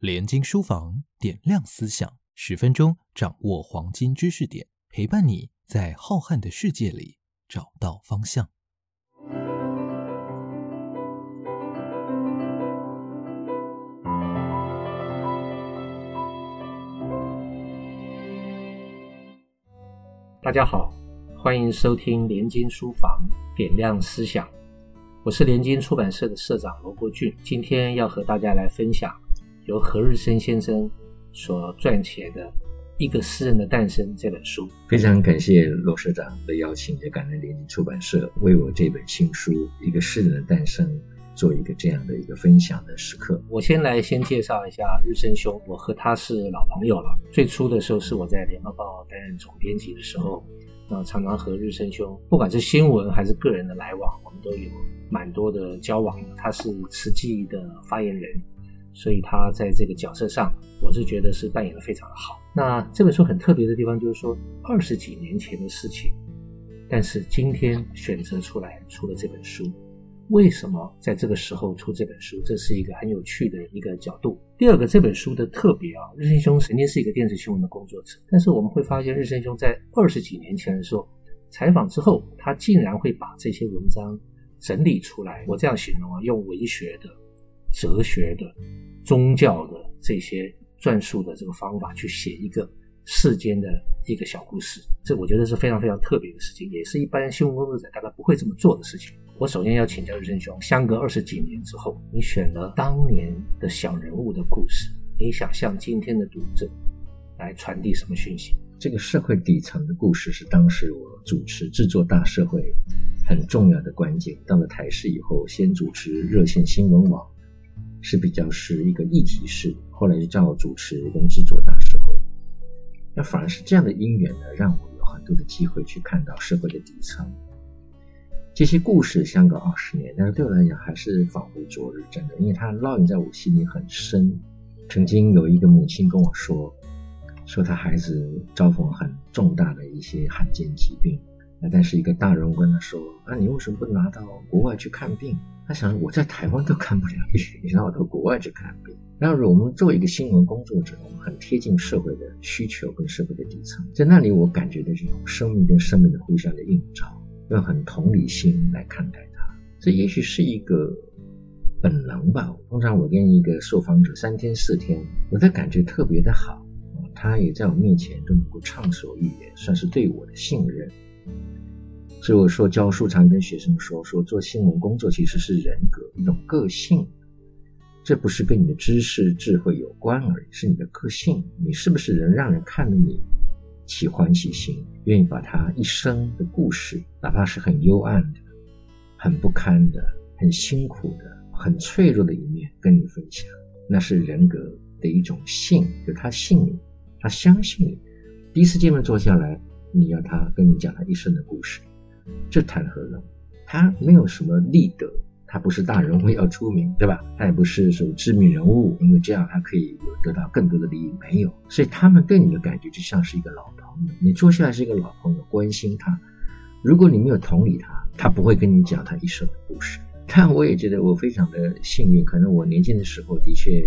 联经书房点亮思想，十分钟掌握黄金知识点，陪伴你在浩瀚的世界里找到方向。大家好，欢迎收听联经书房点亮思想，我是联经出版社的社长罗国俊，今天要和大家来分享。由何日生先生所撰写的《一个诗人的诞生》这本书，非常感谢罗社长的邀请，也感恩联经出版社为我这本新书《一个诗人的诞生》做一个这样的一个分享的时刻。我先来先介绍一下日升兄，我和他是老朋友了。最初的时候是我在联合报担任总编辑的时候，那常常和日升兄，不管是新闻还是个人的来往，我们都有蛮多的交往的。他是慈济的发言人。所以他在这个角色上，我是觉得是扮演的非常的好。那这本书很特别的地方就是说，二十几年前的事情，但是今天选择出来出了这本书，为什么在这个时候出这本书？这是一个很有趣的一个角度。第二个，这本书的特别啊，日升兄曾经是一个电视新闻的工作者，但是我们会发现，日升兄在二十几年前的时候采访之后，他竟然会把这些文章整理出来。我这样形容啊，用文学的。哲学的、宗教的这些撰述的这个方法去写一个世间的一个小故事，这我觉得是非常非常特别的事情，也是一般新闻工作者大概不会这么做的事情。我首先要请教日升兄，相隔二十几年之后，你选了当年的小人物的故事，你想向今天的读者来传递什么讯息？这个社会底层的故事是当时我主持制作大社会很重要的关键。到了台视以后，先主持热线新闻网。是比较是一个议题式，后来就叫我主持跟制作大社会，那反而是这样的因缘呢，让我有很多的机会去看到社会的底层。这些故事相隔二十年，但是对我来讲还是仿佛昨日，真的，因为它烙印在我心里很深。曾经有一个母亲跟我说，说她孩子遭逢很重大的一些罕见疾病。那但是一个大人问他说：“那你为什么不拿到国外去看病？”他想：“我在台湾都看不了病，你让我到国外去看病？”然后我们作为一个新闻工作者，我们很贴近社会的需求跟社会的底层，在那里我感觉的这种生命跟生命的互相的映照，用很同理心来看待它。这也许是一个本能吧。通常我跟一个受访者三天四天，我的感觉特别的好，他也在我面前都能够畅所欲言，算是对我的信任。所以我说，教书常跟学生说，说做新闻工作其实是人格一种个性，这不是跟你的知识智慧有关而已，是你的个性，你是不是人让人看了你起欢喜心，愿意把他一生的故事，哪怕是很幽暗的、很不堪的、很辛苦的、很脆弱的一面跟你分享，那是人格的一种性，就他信你，他相信你，第一次见面坐下来，你要他跟你讲他一生的故事。这谈何容？他没有什么立德，他不是大人物要出名，对吧？他也不是什么知名人物，因为这样他可以有得到更多的利益，没有。所以他们对你的感觉就像是一个老朋友，你坐下来是一个老朋友，关心他。如果你没有同理他，他不会跟你讲他一生的故事。但我也觉得我非常的幸运，可能我年轻的时候的确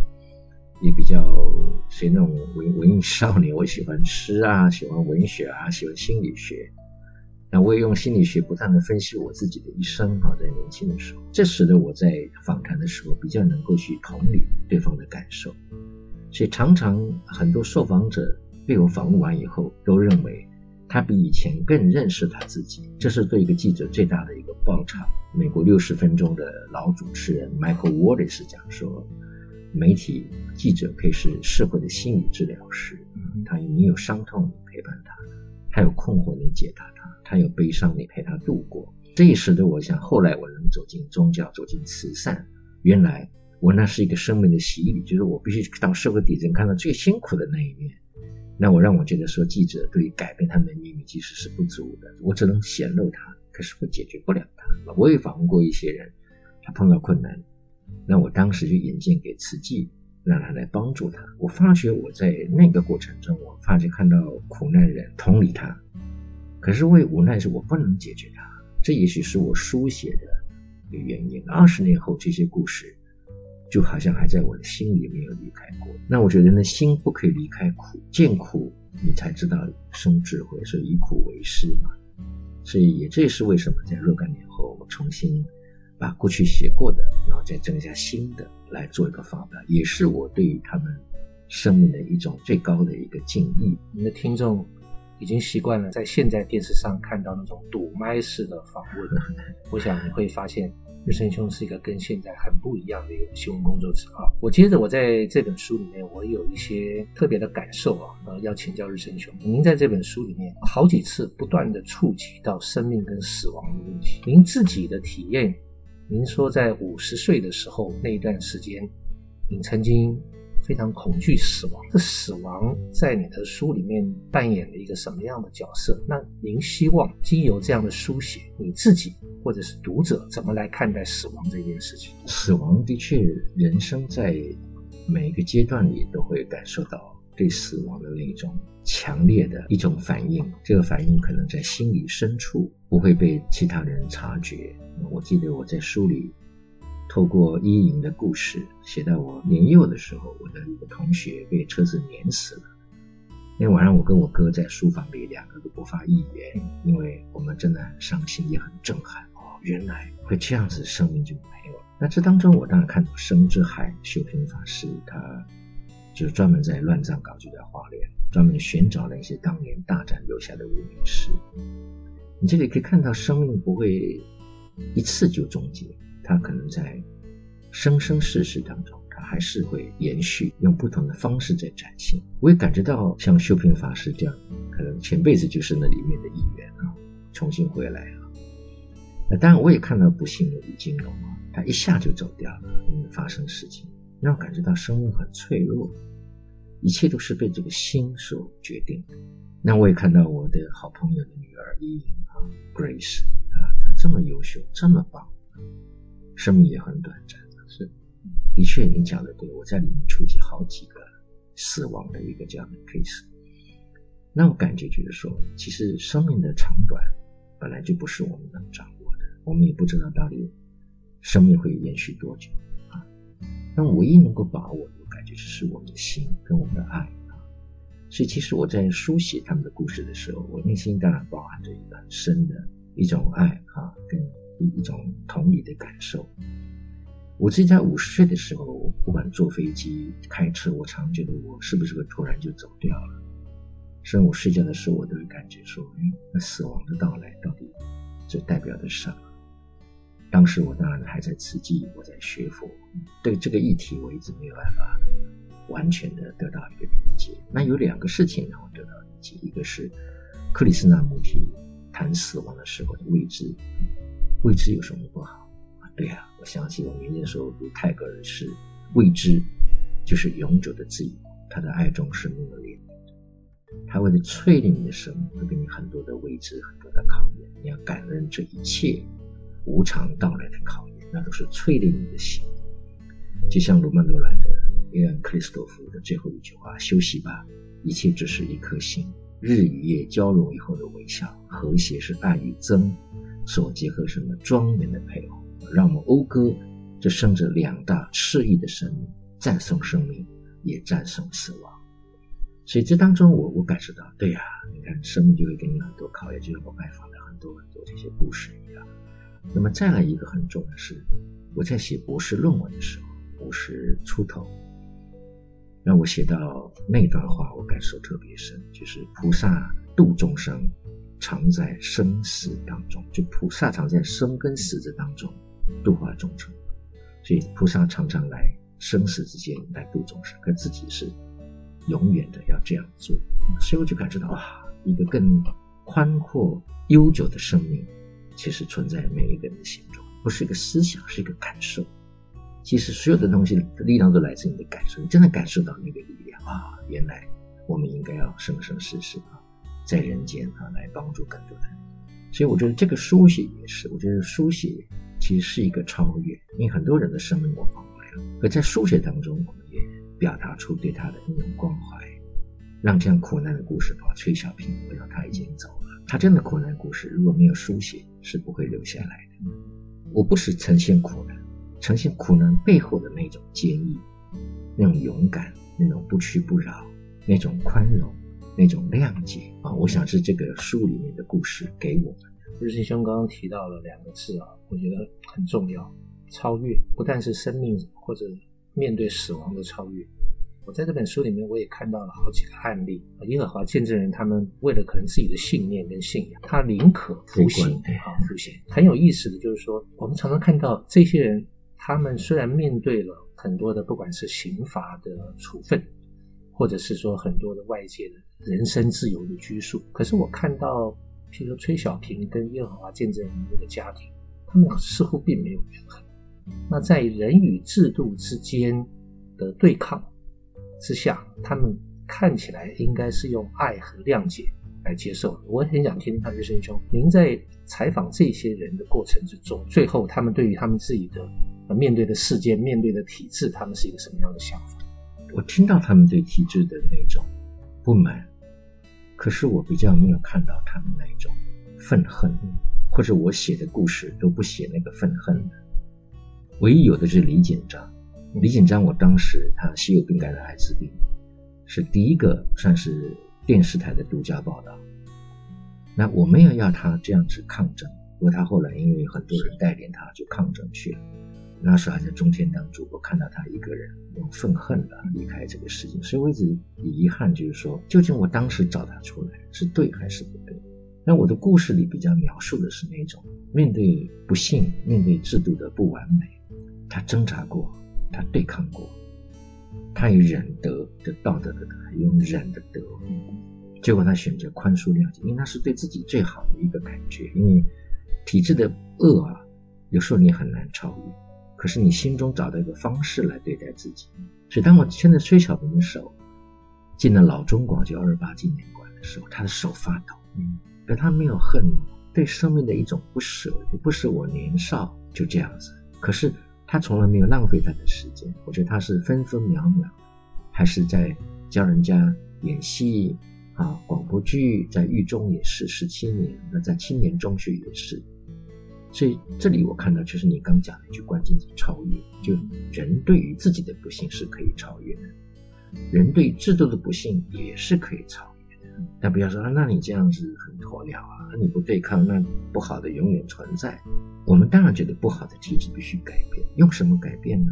也比较属于那种文文艺少年，我喜欢诗啊，喜欢文学啊，喜欢心理学。那我也用心理学不断的分析我自己的一生啊，在年轻的时候，这使得我在访谈的时候比较能够去同理对方的感受，所以常常很多受访者被我访问完以后，都认为他比以前更认识他自己，这是对一个记者最大的一个报偿。美国六十分钟的老主持人 Michael Wallace 讲说，媒体记者可以是社会的心理治疗师，他有你有伤痛，你陪伴他。他有困惑，你解答他；他有悲伤，你陪他度过。这也使得我想，后来我能走进宗教，走进慈善。原来我那是一个生命的洗礼，就是我必须到社会底层看到最辛苦的那一面。那我让我觉得说，记者对于改变他们的命运其实是不足的。我只能显露他，可是我解决不了他。我也访问过一些人，他碰到困难，那我当时就引荐给慈济。让他来帮助他。我发觉我在那个过程中，我发觉看到苦难人，同理他。可是为无奈是我不能解决他。这也许是我书写的一个原因。二十年后，这些故事就好像还在我的心里没有离开过。那我觉得呢，心不可以离开苦，见苦你才知道生智慧，所以以苦为师嘛。所以也这也是为什么在若干年后，我重新把过去写过的，然后再增加新的来做一个发表，也是我对于他们生命的一种最高的一个敬意。我们的听众已经习惯了在现在电视上看到那种堵麦式的访问，我想你会发现。日升兄是一个跟现在很不一样的一个新闻工作者啊！我接着我在这本书里面，我有一些特别的感受啊，呃，要请教日升兄。您在这本书里面好几次不断的触及到生命跟死亡的问题，您自己的体验，您说在五十岁的时候那一段时间，你曾经。非常恐惧死亡，这死亡在你的书里面扮演了一个什么样的角色？那您希望经由这样的书写，你自己或者是读者怎么来看待死亡这件事情？死亡的确，人生在每一个阶段里都会感受到对死亡的那种强烈的一种反应，这个反应可能在心里深处不会被其他人察觉。我记得我在书里。透过伊营的故事，写到我年幼的时候，我的一个同学被车子碾死了。那天晚上，我跟我哥在书房里，两个都不发一言，因为我们真的很伤心，也很震撼。哦，原来会这样子，生命就没有了。那这当中，我当然看到生之海修平法师，他就是专门在乱葬岗就在花莲，专门寻找那些当年大战留下的无名尸。你这里可以看到，生命不会一次就终结。它可能在生生世世当中，它还是会延续，用不同的方式在展现。我也感觉到，像修平法师这样，可能前辈子就是那里面的一员啊，重新回来了。那当然，我也看到不幸的李金龙啊，他一下就走掉了，因为发生事情，让我感觉到生命很脆弱，一切都是被这个心所决定的。那我也看到我的好朋友的女儿伊莹啊，Grace 啊，她这么优秀，这么棒。生命也很短暂，是，的确，你讲的对，我在里面触及好几个死亡的一个这样的 case，那我感觉就是说，其实生命的长短本来就不是我们能掌握的，我们也不知道到底生命会延续多久。但唯一能够把握的，我感觉就是我们的心跟我们的爱啊。所以，其实我在书写他们的故事的时候，我内心当然包含着一个很深的一种爱啊，跟。一种同理的感受。我自己在五十岁的时候，不管坐飞机、开车，我常觉得我是不是会突然就走掉了。甚至我睡觉的时候，我都会感觉说：“哎，那死亡的到来到底这代表的什么？”当时我当然还在慈济，我在学佛，对这个议题我一直没有办法完全的得到一个理解。那有两个事情让我得到理解，一个是克里斯纳穆提谈死亡的时候的未知。未知有什么不好啊？对呀，我想起我年轻的时候读泰戈尔诗，未知就是永久的自由。他的爱中是没有怜悯的，他为了淬炼你的生命，会给你很多的未知，很多的考验。你要感恩这一切无常到来的考验，那都是淬炼你的心。就像罗曼·罗兰的约翰·克里斯托夫的最后一句话：“休息吧，一切只是一颗心。日与夜交融以后的微笑，和谐是爱与憎。”所结合什么庄严的配偶，让我们讴歌这生着两大赤翼的生命，赞颂生命，也赞颂死亡。所以这当中，我我感受到，对呀，你看生命就会给你很多考验，就像我拜访的很多很多这些故事一样。那么再来一个很重要的是，我在写博士论文的时候，五十出头，让我写到那段话，我感受特别深，就是菩萨度众生。常在生死当中，就菩萨常在生跟死之当中度化众生，所以菩萨常常来生死之间来度众生，可自己是永远的要这样做。所以我就感觉到哇，一个更宽阔悠久的生命，其实存在每一个人的心中，不是一个思想，是一个感受。其实所有的东西的力量都来自你的感受，你真的感受到那个力量啊！原来我们应该要生生世世啊。在人间啊，来帮助更多的人，所以我觉得这个书写也是，我觉得书写其实是一个超越，因为很多人的生命我帮不了，而在书写当中，我们也表达出对他的那种关怀，让这样苦难的故事把崔小平回到他已经走了，他真的苦难故事如果没有书写是不会留下来的。我不是呈现苦难，呈现苦难背后的那种坚毅，那种勇敢，那种不屈不挠、那种宽容、那种谅解啊，我想是这个书里面的故事给我们。日新兄刚刚提到了两个字啊，我觉得很重要，超越，不但是生命或者面对死亡的超越。我在这本书里面，我也看到了好几个案例耶和华见证人他们为了可能自己的信念跟信仰，他宁可服刑啊，服刑。很有意思的就是说，我们常常看到这些人，他们虽然面对了很多的不管是刑罚的处分，或者是说很多的外界的人身自由的拘束，可是我看到，譬如说崔小平跟耶和华见证人这个家庭，他们似乎并没有怨恨。那在人与制度之间的对抗。之下，他们看起来应该是用爱和谅解来接受。我很想听听看日升兄，您在采访这些人的过程之中，最后他们对于他们自己的面对的世界、面对的体制，他们是一个什么样的想法？我听到他们对体制的那种不满，可是我比较没有看到他们那种愤恨，或者我写的故事都不写那个愤恨的，唯一有的是李锦章。李锦章，我当时他西柚病感染艾滋病，是第一个算是电视台的独家报道。那我没有要他这样子抗争，不过他后来因为很多人带领他就抗争去了。那时候还在中天当主播，看到他一个人用愤恨的离开这个世界，所以我一直遗憾，就是说，究竟我当时找他出来是对还是不对？那我的故事里比较描述的是那种面对不幸、面对制度的不完美，他挣扎过。他对抗过，他以忍德的道德的德，用忍的德，结果他选择宽恕谅解，因为那是对自己最好的一个感觉。因为体制的恶啊，有时候你很难超越，可是你心中找到一个方式来对待自己。所以当我牵着崔小平的手进了老中广就二八纪念馆的时候，他的手发抖，嗯，可他没有恨，对生命的一种不舍，也不是我年少就这样子，可是。他从来没有浪费他的时间，我觉得他是分分秒秒，还是在教人家演戏啊，广播剧，在狱中也是十七年，那在青年中学也是，所以这里我看到就是你刚讲的一句关键词：超越。就人对于自己的不幸是可以超越的，人对制度的不幸也是可以超越。但不要说，那你这样子很鸵鸟啊，你不对抗，那不好的永远存在。我们当然觉得不好的体制必须改变，用什么改变呢？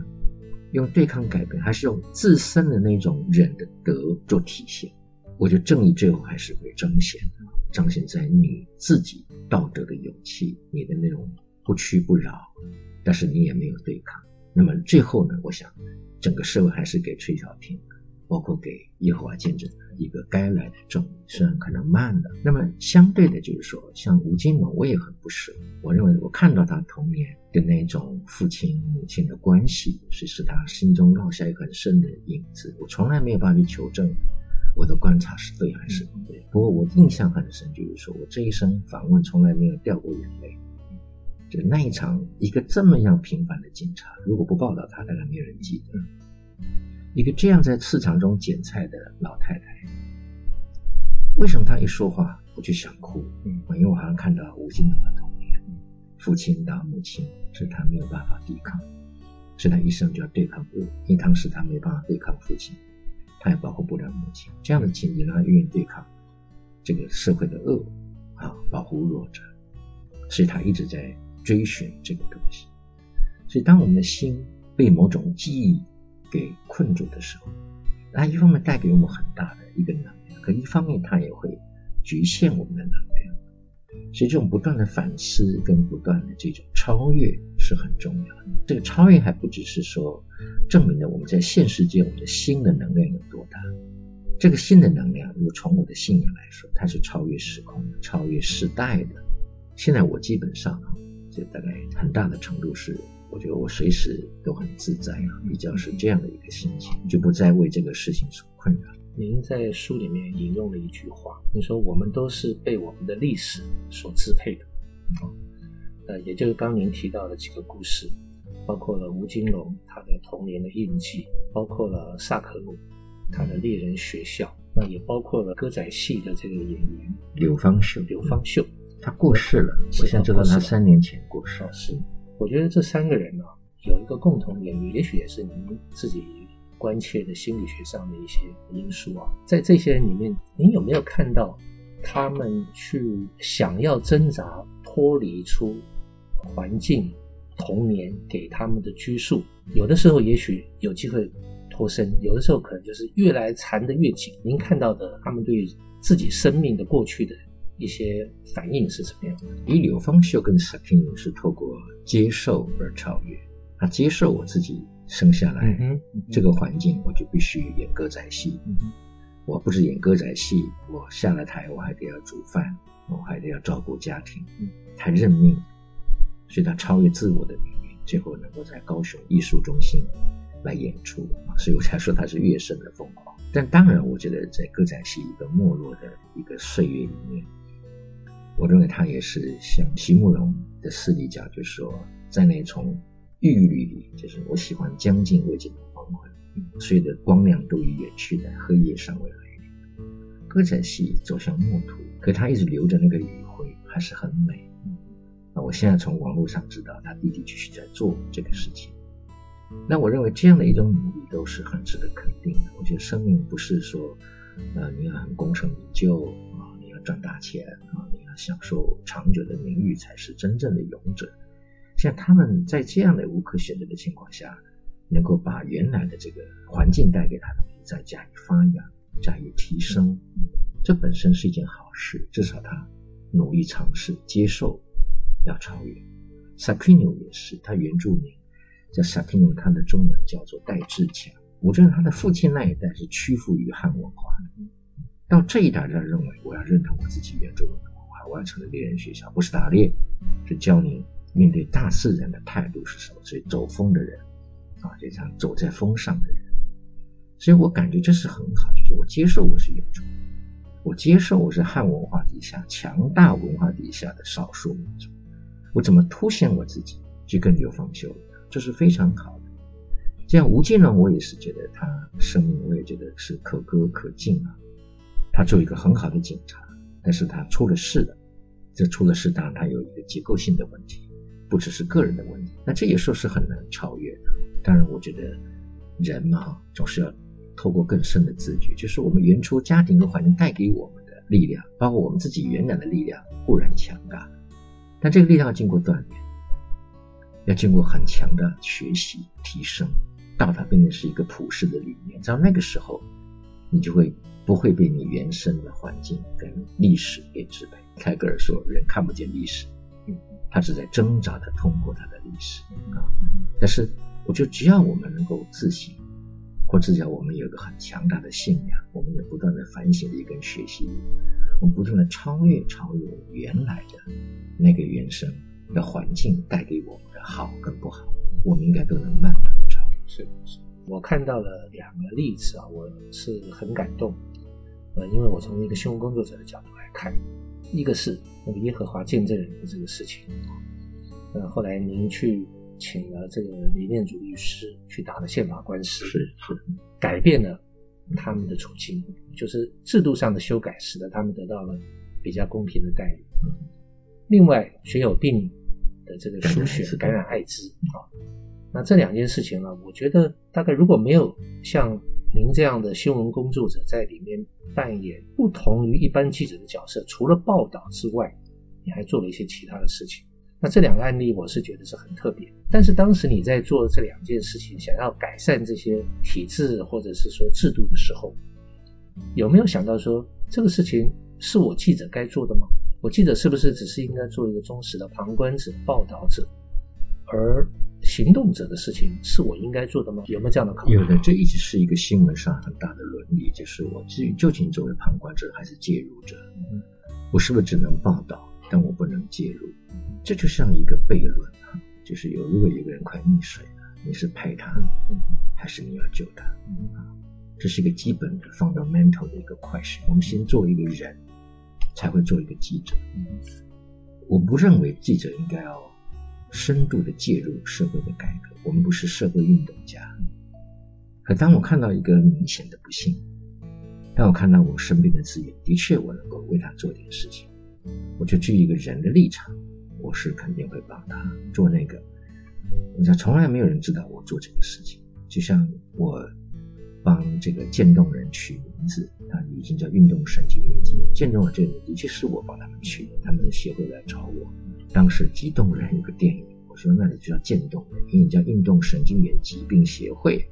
用对抗改变，还是用自身的那种忍的德做体现？我觉得正义最后还是会彰显的，彰显在你自己道德的勇气，你的那种不屈不挠，但是你也没有对抗。那么最后呢，我想整个社会还是给崔小平。包括给耶和华见证一个该来的证明，虽然可能慢了。那么相对的，就是说，像吴金龙，我也很不舍。我认为我看到他童年的那种父亲母亲的关系，是使他心中落下一个很深的影子。我从来没有办法去求证我的观察是对还是不对。不过我印象很深，就是说我这一生访问从来没有掉过眼泪。就那一场一个这么样平凡的警察，如果不报道他，大概没有人记得。一个这样在市场中捡菜的老太太，为什么她一说话我就想哭？嗯，因为我好像看到吴金龙的童年，父亲打母亲，是他没有办法抵抗，所以他一生就要对抗恶。因为当时他没办法对抗父亲，他也保护不了母亲，这样的情节让他愿意对抗这个社会的恶，啊，保护弱者，所以他一直在追寻这个东西。所以当我们的心被某种记忆，给困住的时候，它一方面带给我们很大的一个能量，可一方面它也会局限我们的能量。所以这种不断的反思跟不断的这种超越是很重要的。这个超越还不只是说证明了我们在现实界我们的心的能量有多大，这个新的能量，如果从我的信仰来说，它是超越时空的、超越时代的。现在我基本上啊，就大概很大的程度是。我觉得我随时都很自在啊，比较是这样的一个心情，就不再为这个事情所困扰。您在书里面引用了一句话，您说我们都是被我们的历史所支配的，呃，也就是刚您提到的几个故事，包括了吴金龙他的童年的印记，包括了萨克鲁他的猎人学校，那也包括了歌仔戏的这个演员柳芳秀。柳芳秀，他过世了，我现在知道他三年前过世。是。我觉得这三个人呢，有一个共同点，也许也是您自己关切的心理学上的一些因素啊。在这些人里面，您有没有看到他们去想要挣扎脱离出环境、童年给他们的拘束？有的时候也许有机会脱身，有的时候可能就是越来缠得越紧。您看到的他们对自己生命的过去的一些反应是什么样的？以柳芳秀跟 Sakino 是透过接受而超越。他接受我自己生下来这个环境，我就必须演歌仔戏。我不是演歌仔戏，我下了台我还得要煮饭，我还得要照顾家庭。他认命，所以他超越自我的命运，最后能够在高雄艺术中心来演出。所以我才说他是乐圣的疯狂。但当然，我觉得在歌仔戏一个没落的一个岁月里面，我认为他也是像席慕容的私底讲，就是说在那从。郁郁绿里，就是我喜欢将近未尽的黄昏，随着光亮都已远去的黑夜尚未来临。歌仔戏走向末途，可他一直留着那个余晖，还是很美。那我现在从网络上知道，他的的确确在做这个事情。那我认为这样的一种努力都是很值得肯定的。我觉得生命不是说，呃，你要很功成名就啊，你要赚大钱啊，你享受长久的名誉才是真正的勇者。像他们在这样的无可选择的情况下，能够把原来的这个环境带给他的再加以发扬、加以提升，这本身是一件好事。至少他努力尝试接受，要超越。Sakino 也是，他原住民叫 Sakino，他的中文叫做戴志强。我觉得他的父亲那一代是屈服于汉文化的，到这一代，他认为我要认同我自己原住民的文化，我要成的猎人学校，不是打猎，是教你。面对大自然的态度是什么？所以走风的人，啊，就像走在风上的人。所以我感觉这是很好，就是我接受我是原住，我接受我是汉文化底下强大文化底下的少数民族。我怎么凸显我自己，就跟刘芳秀一样，这是非常好的。这样吴金龙，我也是觉得他生命，我也觉得是可歌可敬啊。他做一个很好的警察，但是他出了事了。这出了事，当然他有一个结构性的问题。不只是个人的问题，那这也说是很难超越的。当然，我觉得人嘛，总是要透过更深的自觉，就是我们原初家庭和环境带给我们的力量，包括我们自己原来的力量固然强大，但这个力量要经过锻炼，要经过很强的学习提升，到它变成是一个普世的理念。到那个时候，你就会不会被你原生的环境跟历史给支配。泰戈尔说：“人看不见历史。”他是在挣扎的通过他的历史啊，但是我觉得只要我们能够自省，或者只要我们有一个很强大的信仰，我们也不断的反省力跟学习力，我们不断的超越超越原来的那个原生的环境带给我们的好跟不好，我们应该都能慢慢的超越。是是，我看到了两个例子啊，我是很感动，呃，因为我从一个新闻工作者的角度来看。一个是那个耶和华见证人的这个事情，呃，后来您去请了这个理念主律师去打了宪法官司，是是，改变了他们的处境，就是制度上的修改，使得他们得到了比较公平的待遇。另外，血友病的这个输血感染艾滋啊，那这两件事情呢，我觉得大概如果没有像。您这样的新闻工作者在里面扮演不同于一般记者的角色，除了报道之外，你还做了一些其他的事情。那这两个案例，我是觉得是很特别。但是当时你在做这两件事情，想要改善这些体制或者是说制度的时候，有没有想到说这个事情是我记者该做的吗？我记者是不是只是应该做一个忠实的旁观者、报道者，而？行动者的事情是我应该做的吗？有没有这样的考虑？有的，这一直是一个新闻上很大的伦理，就是我至于究竟作为旁观者还是介入者，我是不是只能报道，但我不能介入？这就像一个悖论啊，就是有如果一个人快溺水了，你是陪他，还是你要救他？啊，这是一个基本的 fundamental 的一个 question。我们先做一个人，才会做一个记者。我不认为记者应该要。深度的介入社会的改革，我们不是社会运动家。可当我看到一个明显的不幸，当我看到我身边的资源，的确我能够为他做点事情，我就基于一个人的立场，我是肯定会帮他做那个。我想从来没有人知道我做这个事情，就像我帮这个渐冻人取名字，他已经叫运动神经元疾。渐冻人这个名的确是我帮他们取的，他们的协会来找我。当时激动人有个电影，我说那你就叫渐冻人，因为叫运动神经元疾病协会，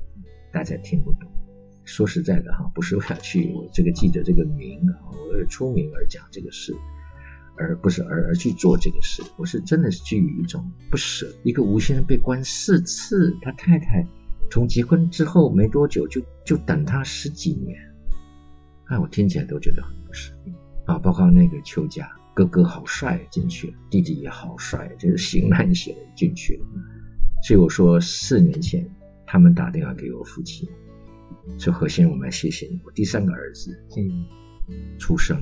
大家听不懂。说实在的哈，不是为了去我这个记者这个名啊，为出名而讲这个事，而不是而而去做这个事。我是真的是基于一种不舍。一个吴先生被关四次，他太太从结婚之后没多久就就等他十几年，哎，我听起来都觉得很不舍啊。包括那个邱家哥哥好帅进去了，弟弟也好帅，就是型男型进去了。所以我说四年前他们打电话给我父亲。说何先生，我们要谢谢你。我第三个儿子，嗯，出生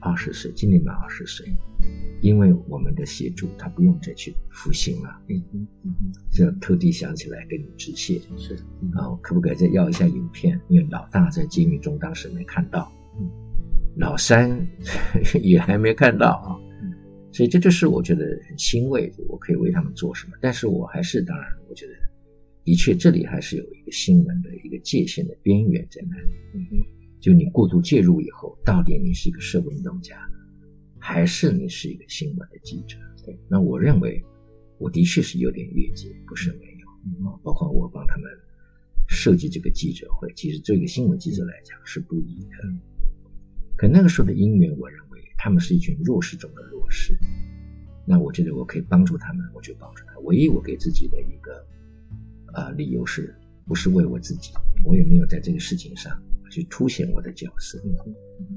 二十岁，今年满二十岁，因为我们的协助，他不用再去服刑了。嗯嗯嗯，这特地想起来跟你致谢。是啊，可不可以再要一下影片？因为老大在监狱中当时没看到，嗯，老三 也还没看到啊。所以这就是我觉得很欣慰，我可以为他们做什么。但是我还是，当然，我觉得。的确，这里还是有一个新闻的一个界限的边缘在那里。嗯，就你过度介入以后，到底你是一个社会运动家，还是你是一个新闻的记者？对，那我认为我的确是有点越界，不是没有。嗯，包括我帮他们设计这个记者会，其实对一个新闻记者来讲是不易的。可那个时候的因缘，我认为他们是一群弱势中的弱势。那我觉得我可以帮助他们，我就帮助他。唯一我给自己的一个。啊，理由是不是为我自己？我也没有在这个事情上去凸显我的角色。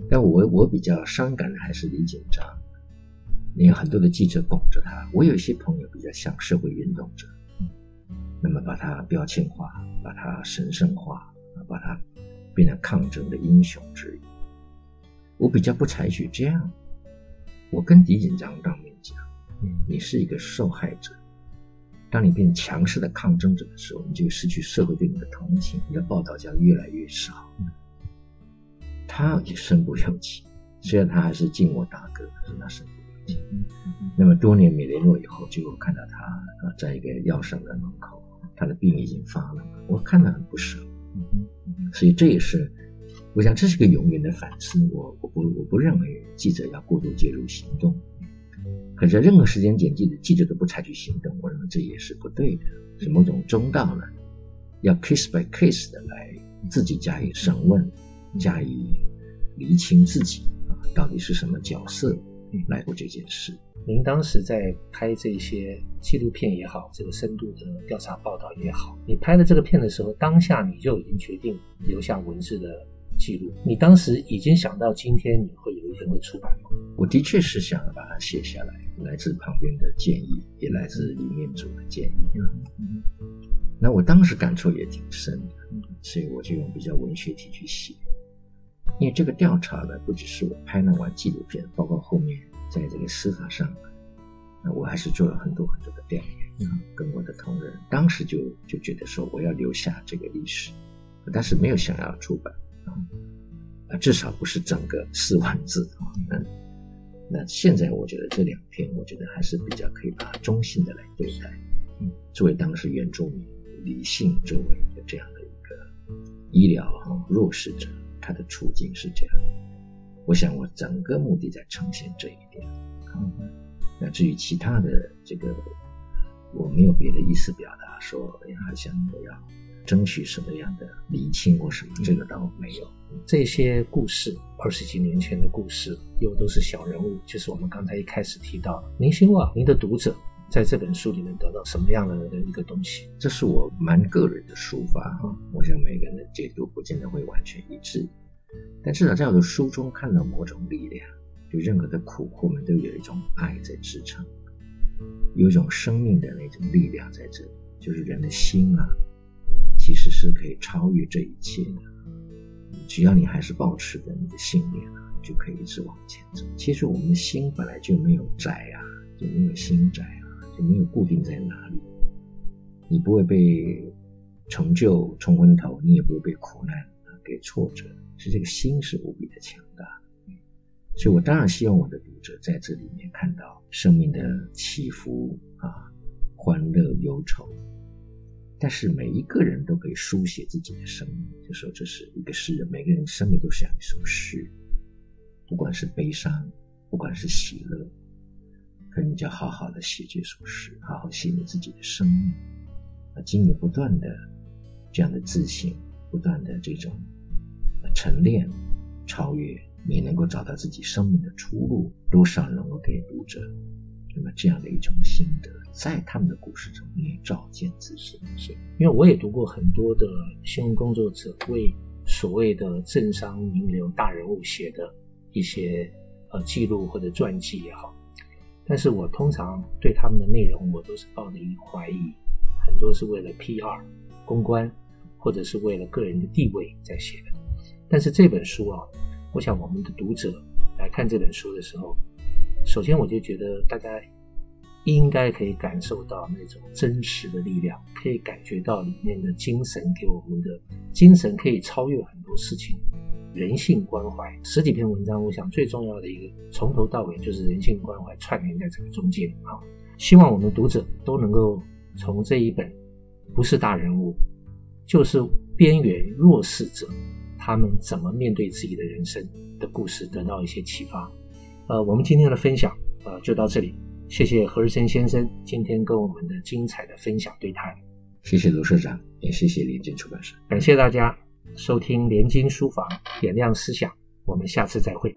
但我我比较伤感的还是李锦章，你有很多的记者拱着他。我有一些朋友比较像社会运动者，那么把他标签化，把他神圣化，把他变成抗争的英雄之一。我比较不采取这样。我跟狄锦章当面讲，你是一个受害者。当你变强势的抗争者的时候，你就失去社会对你的同情，你的报道将越来越少。他也身不由己，虽然他还是敬我大哥，可是他身不由己。那么多年没联络以后，就看到他啊，在一个药省的门口，他的病已经发了，我看得很不舍。所以这也是，我想这是个永远的反思。我我不我不认为记者要过度介入行动。可是任何时间点，记者记者都不采取行动，我认为这也是不对的，是某种中道呢？要 case by case 的来自己加以审问，加以厘清自己啊，到底是什么角色来过这件事。您当时在拍这些纪录片也好，这个深度的调查报道也好，你拍的这个片的时候，当下你就已经决定留下文字的。记录，你当时已经想到今天你会有一天会出版吗？我的确是想把它写下来，来自旁边的建议，也来自里面组的建议。那我当时感触也挺深的，所以我就用比较文学体去写。因为这个调查呢，不只是我拍那完纪录片，包括后面在这个司法上，那我还是做了很多很多的调研，跟我的同仁，当时就就觉得说我要留下这个历史，但是没有想要出版。啊，至少不是整个四万字啊。那那现在我觉得这两篇，我觉得还是比较可以把它中性的来对待。嗯，作为当时原住民理性周围的这样的一个医疗弱势者，他的处境是这样。我想我整个目的在呈现这一点。嗯，那至于其他的这个，我没有别的意思表达，说好像我要。争取什么样的理清或什么，这个倒没有。这些故事，二十几年前的故事，又都是小人物，就是我们刚才一开始提到。您希望您的读者在这本书里面得到什么样的一个东西？这是我蛮个人的抒发哈，我想每个人的解读不见得会完全一致，但至少在我的书中看到某种力量，就任何的苦，我们都有一种爱在支撑，有一种生命的那种力量在这里，就是人的心啊。其实是可以超越这一切的，只要你还是保持着你的信念啊，就可以一直往前走。其实我们的心本来就没有宅啊，就没有心宅啊，就没有固定在哪里。你不会被成就冲昏头，你也不会被苦难啊给挫折。是这个心是无比的强大，所以我当然希望我的读者在这里面看到生命的起伏啊，欢乐忧愁。但是每一个人都可以书写自己的生命，就说这是一个诗人，每个人生命都像一首诗，不管是悲伤，不管是喜乐，可你就好好的写这首诗，好好写你自己的生命，啊，经由不断的这样的自省，不断的这种沉淀、超越，你能够找到自己生命的出路，多少能够给读者。那么这样的一种心得，在他们的故事中，你照见自己。是因为我也读过很多的新闻工作者为所谓的政商名流大人物写的一些呃记录或者传记也好，但是我通常对他们的内容，我都是抱着一怀疑，很多是为了 PR 公关，或者是为了个人的地位在写的。但是这本书啊，我想我们的读者来看这本书的时候。首先，我就觉得大家应该可以感受到那种真实的力量，可以感觉到里面的精神给我们的精神可以超越很多事情，人性关怀。十几篇文章，我想最重要的一个从头到尾就是人性关怀串联在这个中间啊。希望我们读者都能够从这一本不是大人物，就是边缘弱势者，他们怎么面对自己的人生的故事，得到一些启发。呃，我们今天的分享呃就到这里，谢谢何日生先生今天跟我们的精彩的分享对谈，谢谢卢社长，也谢谢联经出版社，感谢大家收听联经书房，点亮思想，我们下次再会。